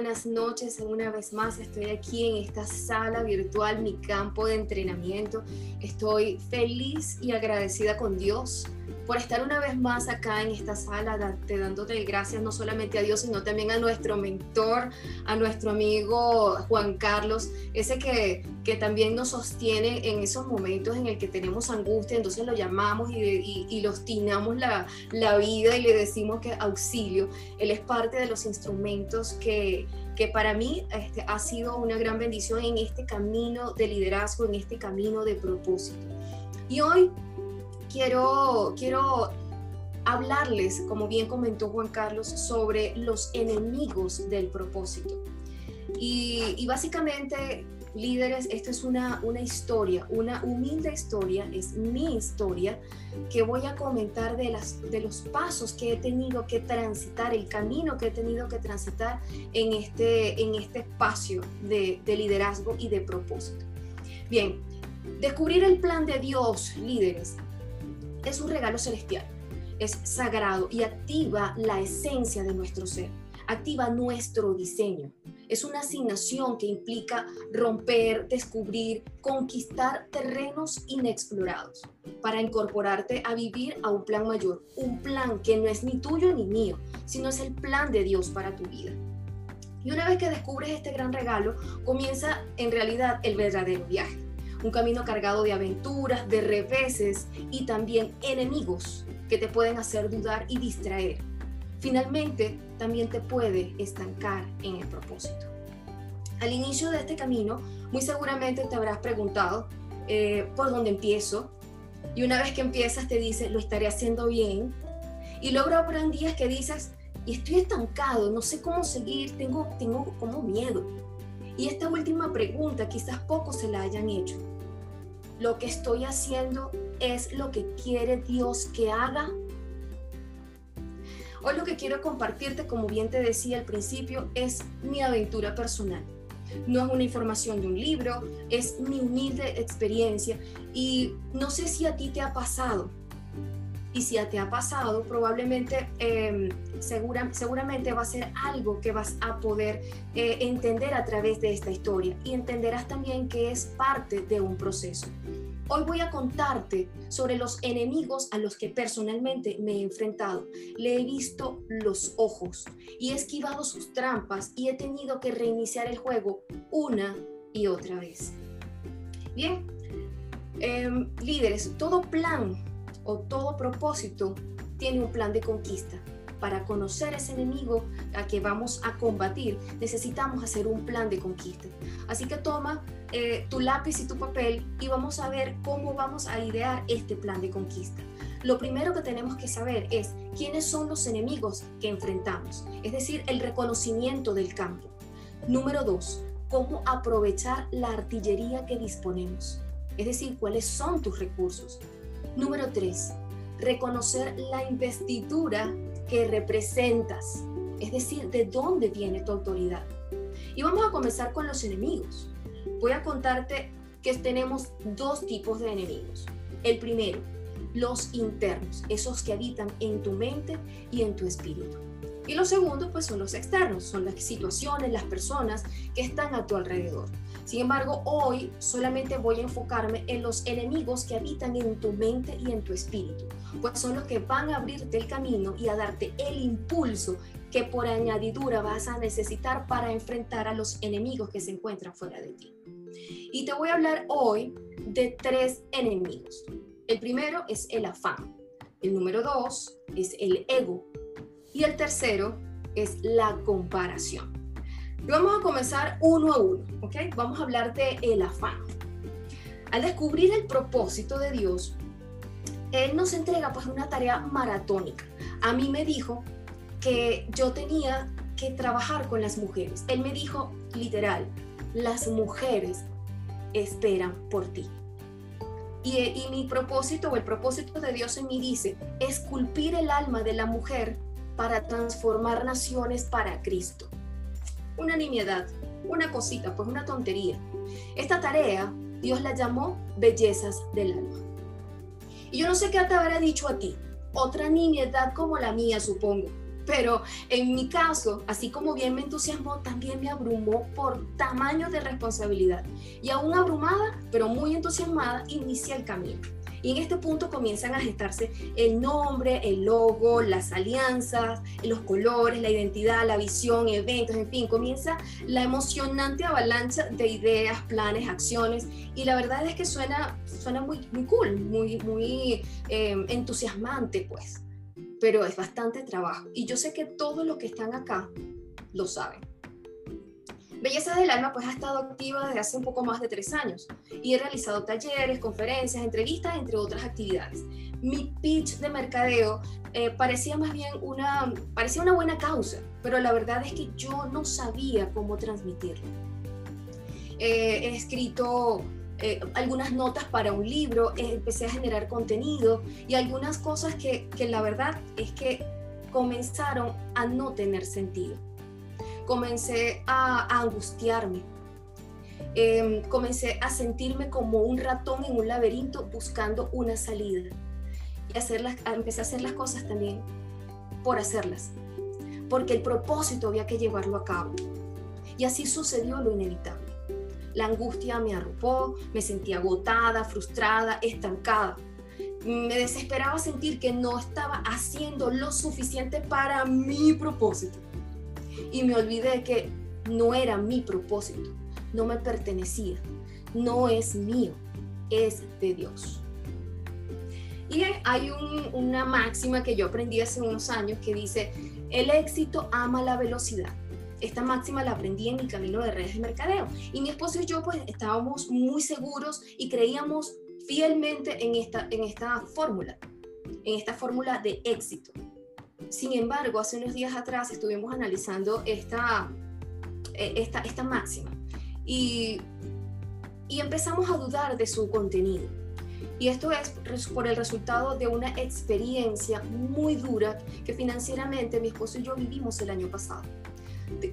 Buenas noches. Una vez más estoy aquí en esta sala virtual, mi campo de entrenamiento. Estoy feliz y agradecida con Dios por estar una vez más acá en esta sala, te dándote gracias no solamente a Dios, sino también a nuestro mentor, a nuestro amigo Juan Carlos, ese que, que también nos sostiene en esos momentos en el que tenemos angustia, entonces lo llamamos y, y, y le obstinamos la, la vida y le decimos que auxilio. Él es parte de los instrumentos que, que para mí este, ha sido una gran bendición en este camino de liderazgo, en este camino de propósito. Y hoy quiero, quiero hablarles, como bien comentó Juan Carlos, sobre los enemigos del propósito. Y, básicamente, líderes, esto es una, una historia, una humilde historia, es mi historia, que voy a comentar de, las, de los pasos que he tenido que transitar, el camino que he tenido que transitar en este, en este espacio de, de liderazgo y de propósito. Bien, descubrir el plan de Dios, líderes, es un regalo celestial, es sagrado y activa la esencia de nuestro ser, activa nuestro diseño. Es una asignación que implica romper, descubrir, conquistar terrenos inexplorados para incorporarte a vivir a un plan mayor, un plan que no es ni tuyo ni mío, sino es el plan de Dios para tu vida. Y una vez que descubres este gran regalo, comienza en realidad el verdadero viaje un camino cargado de aventuras, de reveses y también enemigos que te pueden hacer dudar y distraer. Finalmente, también te puede estancar en el propósito. Al inicio de este camino, muy seguramente te habrás preguntado eh, por dónde empiezo. Y una vez que empiezas te dice, lo estaré haciendo bien. Y luego habrán días que dices, y estoy estancado, no sé cómo seguir, tengo, tengo como miedo. Y esta última pregunta quizás pocos se la hayan hecho. ¿Lo que estoy haciendo es lo que quiere Dios que haga? Hoy lo que quiero compartirte, como bien te decía al principio, es mi aventura personal. No es una información de un libro, es mi humilde experiencia y no sé si a ti te ha pasado, y si te ha pasado, probablemente, em, seguramente va a ser algo que vas a poder eh, entender a través de esta historia y entenderás también que es parte de un proceso. Hoy voy a contarte sobre los enemigos a los que personalmente me he enfrentado. Le he visto los ojos y he esquivado sus trampas y he tenido que reiniciar el juego una y otra vez. Bien, em, líderes, todo plan o todo propósito tiene un plan de conquista. Para conocer ese enemigo a que vamos a combatir, necesitamos hacer un plan de conquista. Así que toma eh, tu lápiz y tu papel y vamos a ver cómo vamos a idear este plan de conquista. Lo primero que tenemos que saber es quiénes son los enemigos que enfrentamos, es decir, el reconocimiento del campo. Número dos, cómo aprovechar la artillería que disponemos, es decir, cuáles son tus recursos. Número 3. Reconocer la investidura que representas, es decir, de dónde viene tu autoridad. Y vamos a comenzar con los enemigos. Voy a contarte que tenemos dos tipos de enemigos. El primero, los internos, esos que habitan en tu mente y en tu espíritu. Y los segundos, pues son los externos, son las situaciones, las personas que están a tu alrededor. Sin embargo, hoy solamente voy a enfocarme en los enemigos que habitan en tu mente y en tu espíritu, pues son los que van a abrirte el camino y a darte el impulso que por añadidura vas a necesitar para enfrentar a los enemigos que se encuentran fuera de ti. Y te voy a hablar hoy de tres enemigos. El primero es el afán. El número dos es el ego. Y el tercero es la comparación. Vamos a comenzar uno a uno, ¿ok? Vamos a hablar de el afán. Al descubrir el propósito de Dios, Él nos entrega pues una tarea maratónica. A mí me dijo que yo tenía que trabajar con las mujeres. Él me dijo literal, las mujeres esperan por ti. Y, y, mi propósito o el propósito de Dios en mí dice, esculpir el alma de la mujer para transformar naciones para Cristo. Una nimiedad, una cosita, pues una tontería. Esta tarea Dios la llamó bellezas del alma. Y yo no sé qué te habrá dicho a ti, otra nimiedad como la mía, supongo. Pero en mi caso, así como bien me entusiasmó, también me abrumó por tamaño de responsabilidad. Y aún abrumada, pero muy entusiasmada, inicié el camino. Y en este punto comienzan a gestarse el nombre, el logo, las alianzas, los colores, la identidad, la visión, eventos, en fin, comienza la emocionante avalancha de ideas, planes, acciones. Y la verdad es que suena, suena muy, muy cool, muy, muy eh, entusiasmante, pues. Pero es bastante trabajo. Y yo sé que todos los que están acá lo saben. Belleza del Alma pues ha estado activa desde hace un poco más de tres años y he realizado talleres, conferencias, entrevistas, entre otras actividades. Mi pitch de mercadeo eh, parecía más bien una, parecía una buena causa, pero la verdad es que yo no sabía cómo transmitirlo. Eh, he escrito eh, algunas notas para un libro, empecé a generar contenido y algunas cosas que, que la verdad es que comenzaron a no tener sentido comencé a, angustiarme. Em, comencé a sentirme como un ratón en un laberinto buscando una salida. Y hacerlas, empecé a hacer las cosas también por hacerlas. Porque el propósito había que llevarlo a cabo. Y así sucedió lo inevitable. La angustia me arropó, me sentí agotada, frustrada, estancada. Me desesperaba sentir que no estaba haciendo lo suficiente para mi propósito y me olvidé que no era mi propósito, no me pertenecía, no es mío, es de Dios. Y hay una máxima que yo aprendí hace unos años que dice, el éxito ama la velocidad. Esta máxima la aprendí en mi camino de redes de mercadeo. Y mi esposo y yo pues estábamos muy seguros y creíamos fielmente en esta, en esta fórmula, en esta fórmula de éxito. Sin embargo, hace unos días atrás estuvimos analizando esta, eh, esta, esta máxima y, y empezamos a dudar de su contenido. Y esto es por el resultado de una experiencia muy dura que financieramente mi esposo y yo vivimos el año pasado.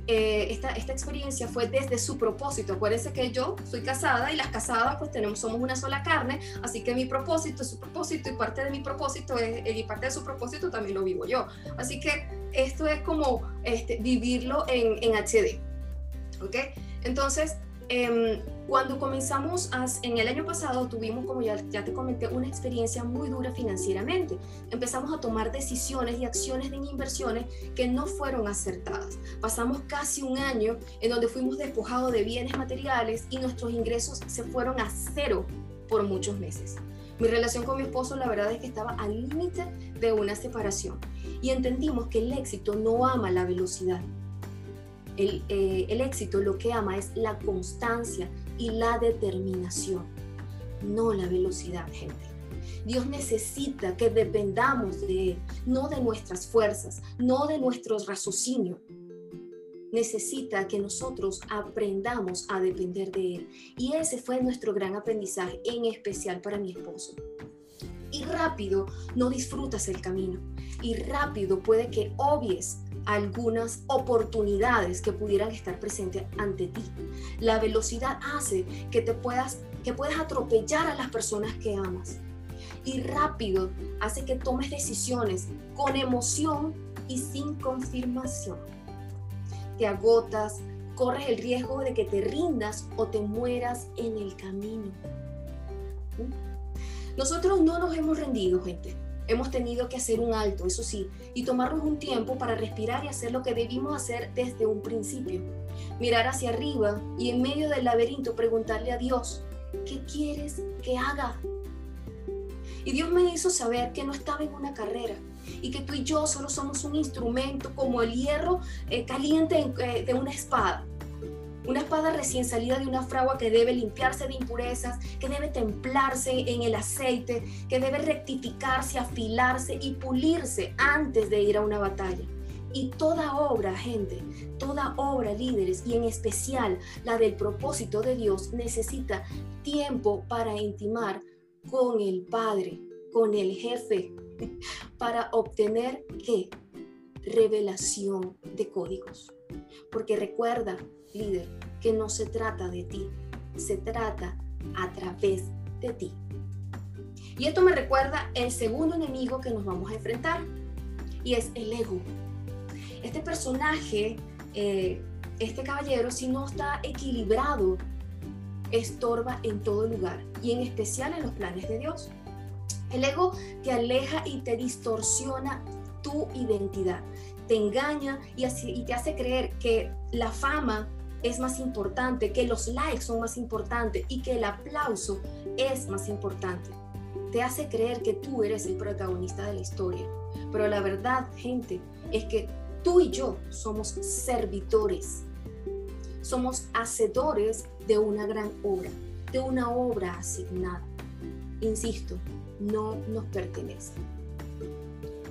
Eh, esta, esta experiencia fue desde su propósito. Acuérdense que yo soy casada y las casadas pues tenemos, somos una sola carne, así que mi propósito es su propósito y parte de mi propósito es, y parte de su propósito también lo vivo yo. Así que esto es como este, vivirlo en, en HD. ¿Ok? Entonces, Em, cuando comenzamos en el año pasado tuvimos, como ya, ya te comenté, una experiencia muy dura financieramente. Empezamos a tomar decisiones y acciones de inversiones que no fueron acertadas. Pasamos casi un año en donde fuimos despojados de bienes materiales y nuestros ingresos se fueron a cero por muchos meses. Mi relación con mi esposo la verdad es que estaba al límite de una separación y entendimos que el éxito no ama la velocidad, eh, el, éxito lo que ama es la constancia y la determinación, no la velocidad, gente. Dios necesita que dependamos de Él, no de nuestras fuerzas, no de nuestros raciocinios. Necesita que nosotros aprendamos a depender de Él. Y ese fue nuestro gran aprendizaje, en especial para mi esposo. Y rápido no disfrutas el camino. Y rápido puede que obvies algunas oportunidades que pudieran estar presentes ante ti. La velocidad hace que te puedas que puedas atropellar a las personas que amas. Y rápido hace que tomes decisiones con emoción y sin confirmación. Te agotas, corres el riesgo de que te rindas o te mueras en el camino. Nosotros no nos hemos rendido, gente. Hemos tenido que hacer un alto, eso sí, y tomarnos un tiempo para respirar y hacer lo que debimos hacer desde un principio. Mirar hacia arriba y en medio del laberinto preguntarle a Dios, ¿qué quieres que haga? Y Dios me hizo saber que no estaba en una carrera y que tú y yo solo somos un instrumento como el hierro eh, caliente eh, de una espada una espada recién salida de una fragua que debe limpiarse de impurezas, que debe templarse en el aceite, que debe rectificarse, afilarse y pulirse antes de ir a una batalla. Y toda obra, gente, toda obra, líderes, y en especial la del propósito de Dios, necesita tiempo para intimar con el Padre, con el jefe, para obtener qué? Revelación de códigos. Porque recuerda, líder, que no se trata de ti, se trata a través de ti. Y esto me recuerda el segundo enemigo que nos vamos a enfrentar, y es el ego. Este personaje, eh, este caballero, si no está equilibrado, estorba en todo lugar, y en especial en los planes de Dios. El ego te aleja y te distorsiona tu identidad, te engaña y, y te hace creer que la fama es más importante, que los likes son más importantes y que el aplauso es más importante. Te hace creer que tú eres el protagonista de la historia. Pero la verdad, gente, es que tú y yo somos servidores. Somos hacedores de una gran obra, de una obra asignada. Insisto, no nos pertenece.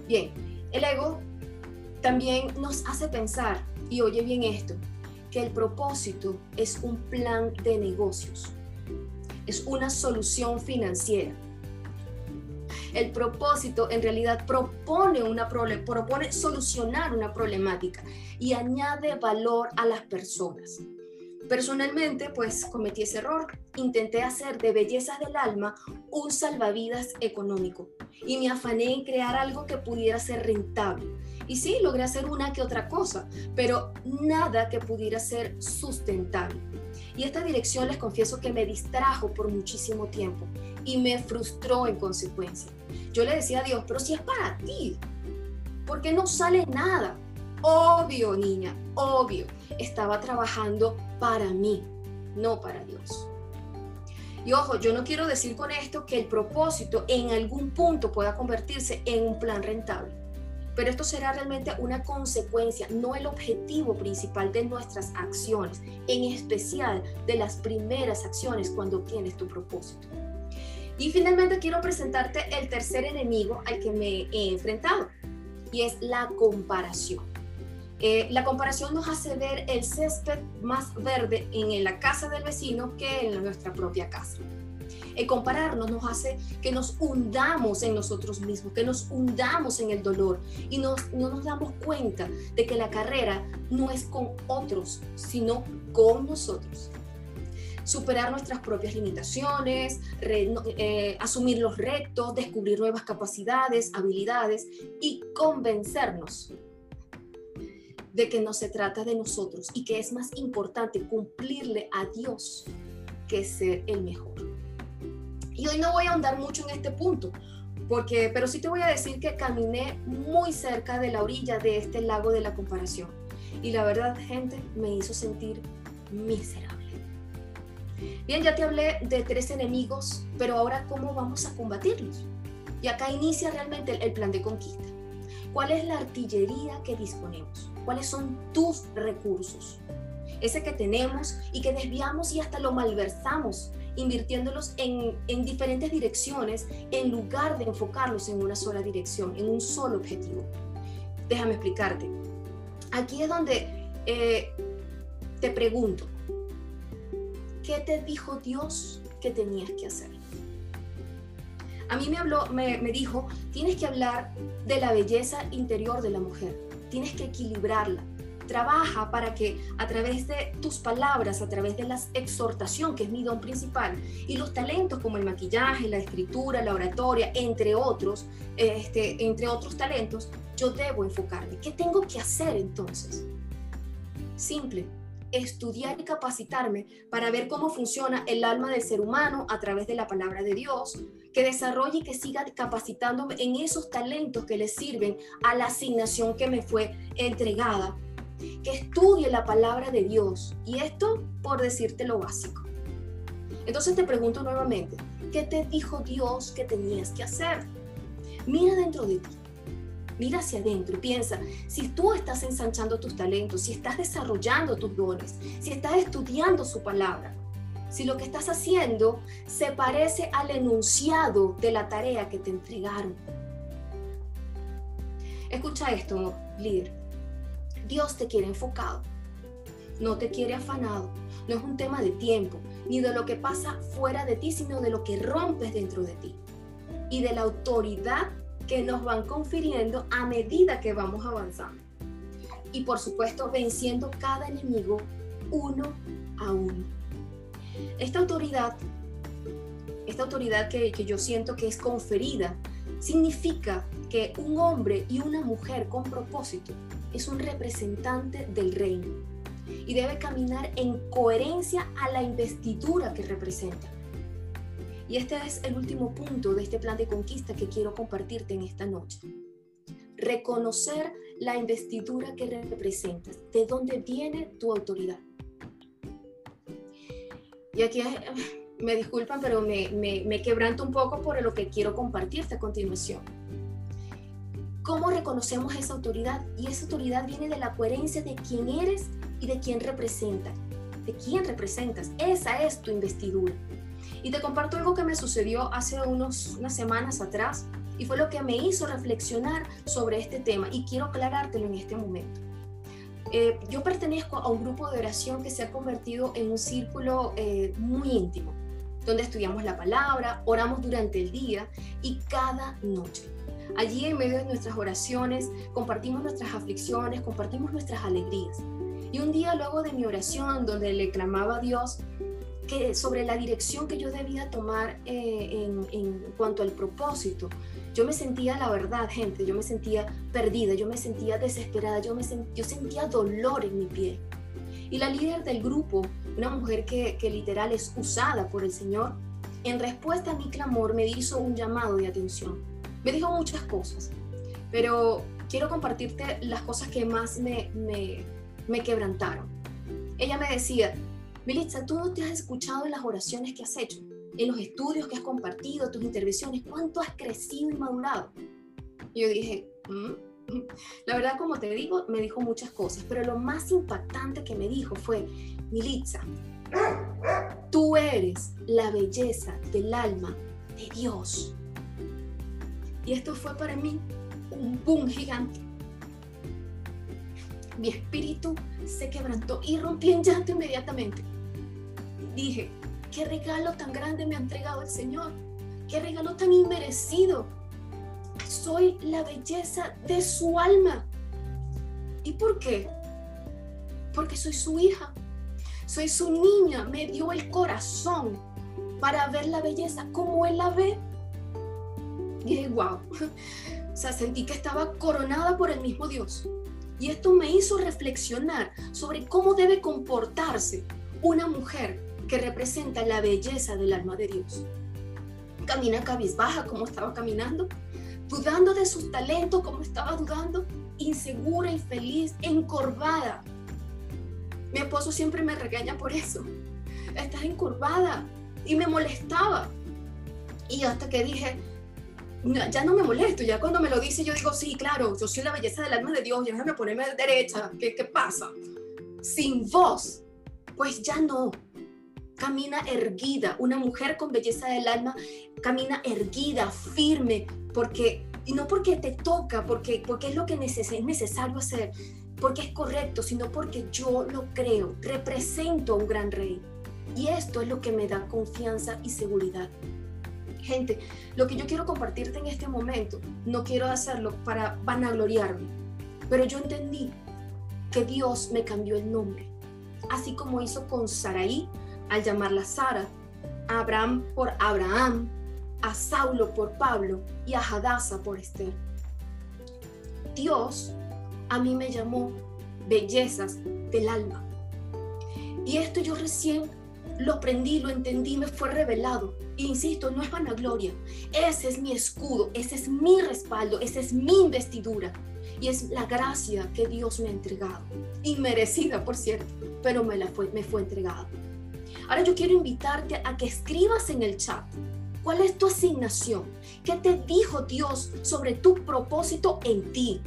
Bien, el ego también nos hace pensar, y oye bien esto, que el propósito es un plan de negocios, es una solución financiera. El propósito en realidad propone, una propone solucionar una problemática y añade valor a las personas. Personalmente, pues cometí ese error. Intenté hacer de bellezas del alma un salvavidas económico y me afané en crear algo que pudiera ser rentable. Y sí, logré hacer una que otra cosa, pero nada que pudiera ser sustentable. Y esta dirección les confieso que me distrajo por muchísimo tiempo y me frustró en consecuencia. Yo le decía a Dios, pero si es para ti, ¿por qué no sale nada? Obvio, niña, obvio. Estaba trabajando para mí, no para Dios. Y ojo, yo no quiero decir con esto que el propósito en algún punto pueda convertirse en un plan rentable, pero esto será realmente una consecuencia, no el objetivo principal de nuestras acciones, en especial de las primeras acciones cuando tienes tu propósito. Y finalmente quiero presentarte el tercer enemigo al que me he enfrentado, y es la comparación. Eh, la comparación nos hace ver el césped más verde en la casa del vecino que en nuestra propia casa. El compararnos nos hace que nos hundamos en nosotros mismos, que nos hundamos en el dolor y no nos damos cuenta de que la carrera no es con otros, sino con nosotros. Superar nuestras propias limitaciones, eh, asumir los retos, descubrir nuevas capacidades, habilidades y convencernos de que no se trata de nosotros y que es más importante cumplirle a Dios que ser el mejor. Y hoy no voy a ahondar mucho en este punto, porque, pero sí te voy a decir que caminé muy cerca de la orilla de este lago de la comparación. Y la verdad, gente, me hizo sentir miserable. Bien, ya te hablé de tres enemigos, pero ahora ¿cómo vamos a combatirlos? Y acá inicia realmente el plan de conquista. ¿Cuál es la artillería que disponemos? ¿Cuáles son tus recursos? Ese que tenemos y que desviamos y hasta lo malversamos, invirtiéndolos en, diferentes direcciones en lugar de enfocarlos en una sola dirección, en un solo objetivo. Déjame explicarte. Aquí es donde eh, te pregunto, ¿qué te dijo Dios que tenías que hacer? A mí me habló, me, dijo, tienes que hablar de la belleza interior de la mujer, tienes que equilibrarla. Trabaja para que a través de tus palabras, a través de la exhortación, que es mi don principal, y los talentos como el maquillaje, la escritura, la oratoria, entre otros, este, entre otros talentos, yo debo enfocarme. ¿Qué tengo que hacer entonces? Simple, estudiar y capacitarme para ver cómo funciona el alma del ser humano a través de la palabra de Dios, que desarrolle y que siga capacitándome en esos talentos que le sirven a la asignación que me fue entregada, que estudie la palabra de Dios. Y esto por decirte lo básico. Entonces te pregunto nuevamente, ¿qué te dijo Dios que tenías que hacer? Mira dentro de ti Mira hacia adentro y piensa, si tú estás ensanchando tus talentos, si estás desarrollando tus dones, si estás estudiando su palabra, si lo que estás haciendo se parece al enunciado de la tarea que te entregaron. Escucha esto, líder. Dios te quiere enfocado, no te quiere afanado. No es un tema de tiempo, ni de lo que pasa fuera de ti, sino de lo que rompes dentro de ti y de la autoridad que nos van confiriendo a medida que vamos avanzando. Y por supuesto, venciendo cada enemigo uno a uno. Esta autoridad, esta autoridad que, yo siento que es conferida, significa que un hombre y una mujer con propósito es un representante del reino y debe caminar en coherencia a la investidura que representa. Y este es el último punto de este plan de conquista que quiero compartirte en esta noche. Reconocer la investidura que representas, de dónde viene tu autoridad. Y aquí me disculpan, pero me, me, quebranto un poco por lo que quiero compartirte a continuación. ¿Cómo reconocemos esa autoridad? Y esa autoridad viene de la coherencia de quién eres y de quién representa. De quién representas. Esa es tu investidura. Y te comparto algo que me sucedió hace unos, unas semanas atrás y fue lo que me hizo reflexionar sobre este tema y quiero aclarártelo en este momento. Eh, yo pertenezco a un grupo de oración que se ha convertido en un círculo eh, muy íntimo, donde estudiamos la palabra, oramos durante el día y cada noche. Allí en medio de nuestras oraciones compartimos nuestras aflicciones, compartimos nuestras alegrías. Y un día luego de mi oración, donde le clamaba a Dios, que sobre la dirección que yo debía tomar eh, en, cuanto al propósito. Yo me sentía, la verdad, gente, yo me sentía perdida, yo me sentía desesperada, yo, me sentía dolor en mi piel. Y la líder del grupo, una mujer que, que literal es usada por el Señor, en respuesta a mi clamor me hizo un llamado de atención. Me dijo muchas cosas, pero quiero compartirte las cosas que más me, me quebrantaron. Ella me decía, Melissa, tú no te has escuchado en las oraciones que has hecho, en los estudios que has compartido, tus intervenciones, cuánto has crecido y madurado. Y yo dije, mm". la verdad, como te digo, me dijo muchas cosas, pero lo más impactante que me dijo fue, Militza, tú eres la belleza del alma de Dios. Y esto fue para mí un boom gigante. Mi espíritu se quebrantó y rompí en llanto inmediatamente dije, qué regalo tan grande me ha entregado el Señor, qué regalo tan inmerecido. Soy la belleza de su alma. ¿Y por qué? Porque soy su hija, soy su niña, me dio el corazón para ver la belleza como Él la ve. Y dije, wow, o sea, sentí que estaba coronada por el mismo Dios. Y esto me hizo reflexionar sobre cómo debe comportarse una mujer que representa la belleza del alma de Dios. Camina cabizbaja como estaba caminando, dudando de sus talentos como estaba dudando, insegura, infeliz, encorvada. Mi esposo siempre me regaña por eso. Estás encorvada y me molestaba. Y hasta que dije, ya no me molesto, ya cuando me lo dice yo digo, sí, claro, yo soy la belleza del alma de Dios, ya déjame ponerme derecha, ¿qué, pasa? Sin voz, pues ya no, camina erguida, una mujer con belleza del alma camina erguida, firme, porque y no porque te toca, porque, porque es lo que es necesario hacer, porque es correcto, sino porque yo lo creo, represento a un gran rey. Y esto es lo que me da confianza y seguridad. Gente, lo que yo quiero compartirte en este momento, no quiero hacerlo para vanagloriarme, pero yo entendí que Dios me cambió el nombre, así como hizo con Saraí, al llamarla Sara, a Abraham por Abraham, a Saulo por Pablo y a Hadassah por Esther. Dios a mí me llamó bellezas del alma. Y esto yo recién lo aprendí, lo entendí, me fue revelado. insisto, no es vanagloria. Ese es mi escudo, ese es mi respaldo, esa es mi investidura. Y es la gracia que Dios me ha entregado. Inmerecida, por cierto, pero me, la fue, me fue entregada. Ahora yo quiero invitarte a que escribas en el chat cuál es tu asignación, qué te dijo Dios sobre tu propósito en ti.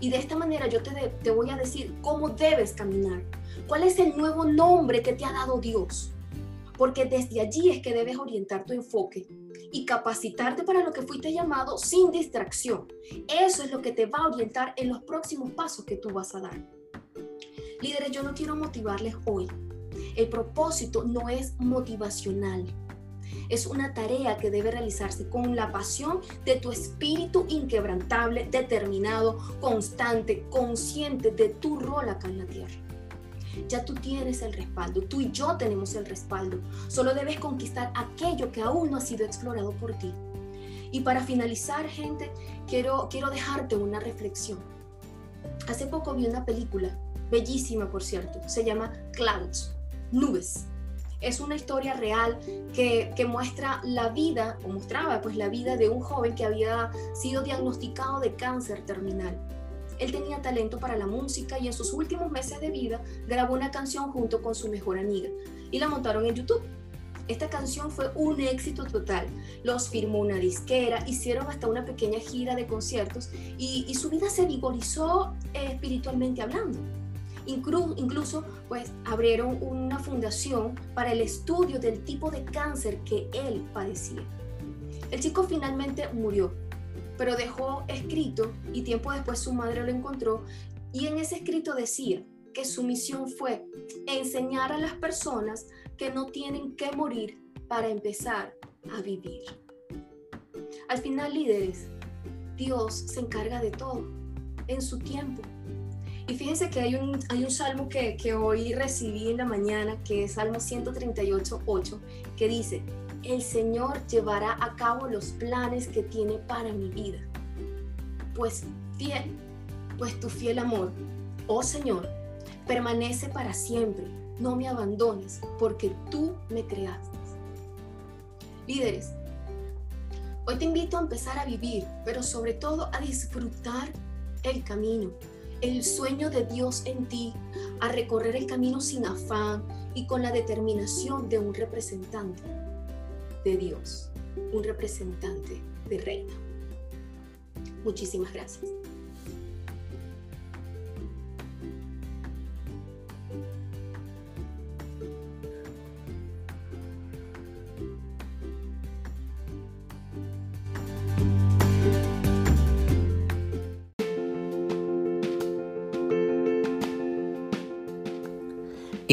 Y de esta manera yo te, te voy a decir cómo debes caminar ¿Cuál es el nuevo nombre que te ha dado Dios? Porque desde allí es que debes orientar tu enfoque y capacitarte para lo que fuiste llamado sin distracción. Eso es lo que te va a orientar en los próximos pasos que tú vas a dar. Líderes, yo no quiero motivarles hoy. El propósito no es motivacional. Es una tarea que debe realizarse con la pasión de tu espíritu inquebrantable, determinado, constante, consciente de tu rol acá en la tierra ya tú tienes el respaldo, tú y yo tenemos el respaldo. Solo debes conquistar aquello que aún no ha sido explorado por ti. Y para finalizar, gente, quiero, quiero dejarte una reflexión. Hace poco vi una película, bellísima por cierto, se llama Clouds, Nubes. Es una historia real que, que, muestra la vida, o mostraba pues la vida de un joven que había sido diagnosticado de cáncer terminal él tenía talento para la música y en sus últimos meses de vida grabó una canción junto con su mejor amiga y la montaron en YouTube. Esta canción fue un éxito total. Los firmó una disquera, hicieron hasta una pequeña gira de conciertos y, su vida se vigorizó eh, espiritualmente hablando. Incluso, pues, abrieron una fundación para el estudio del tipo de cáncer que él padecía. El chico finalmente murió, pero dejó escrito y tiempo después su madre lo encontró y en ese escrito decía que su misión fue enseñar a las personas que no tienen que morir para empezar a vivir. Al final, líderes, Dios se encarga de todo en su tiempo. Y fíjense que hay un, hay un salmo que, que hoy recibí en la mañana, que es Salmo 138, 8, que dice, el Señor llevará a cabo los planes que tiene para mi vida. Pues fiel, pues tu fiel amor, oh Señor, permanece para siempre. No me abandones, porque tú me creaste. Líderes, hoy te invito a empezar a vivir, pero sobre todo a disfrutar el camino, el sueño de Dios en ti, a recorrer el camino sin afán y con la determinación de un representante de Dios, un representante de reino. Muchísimas gracias.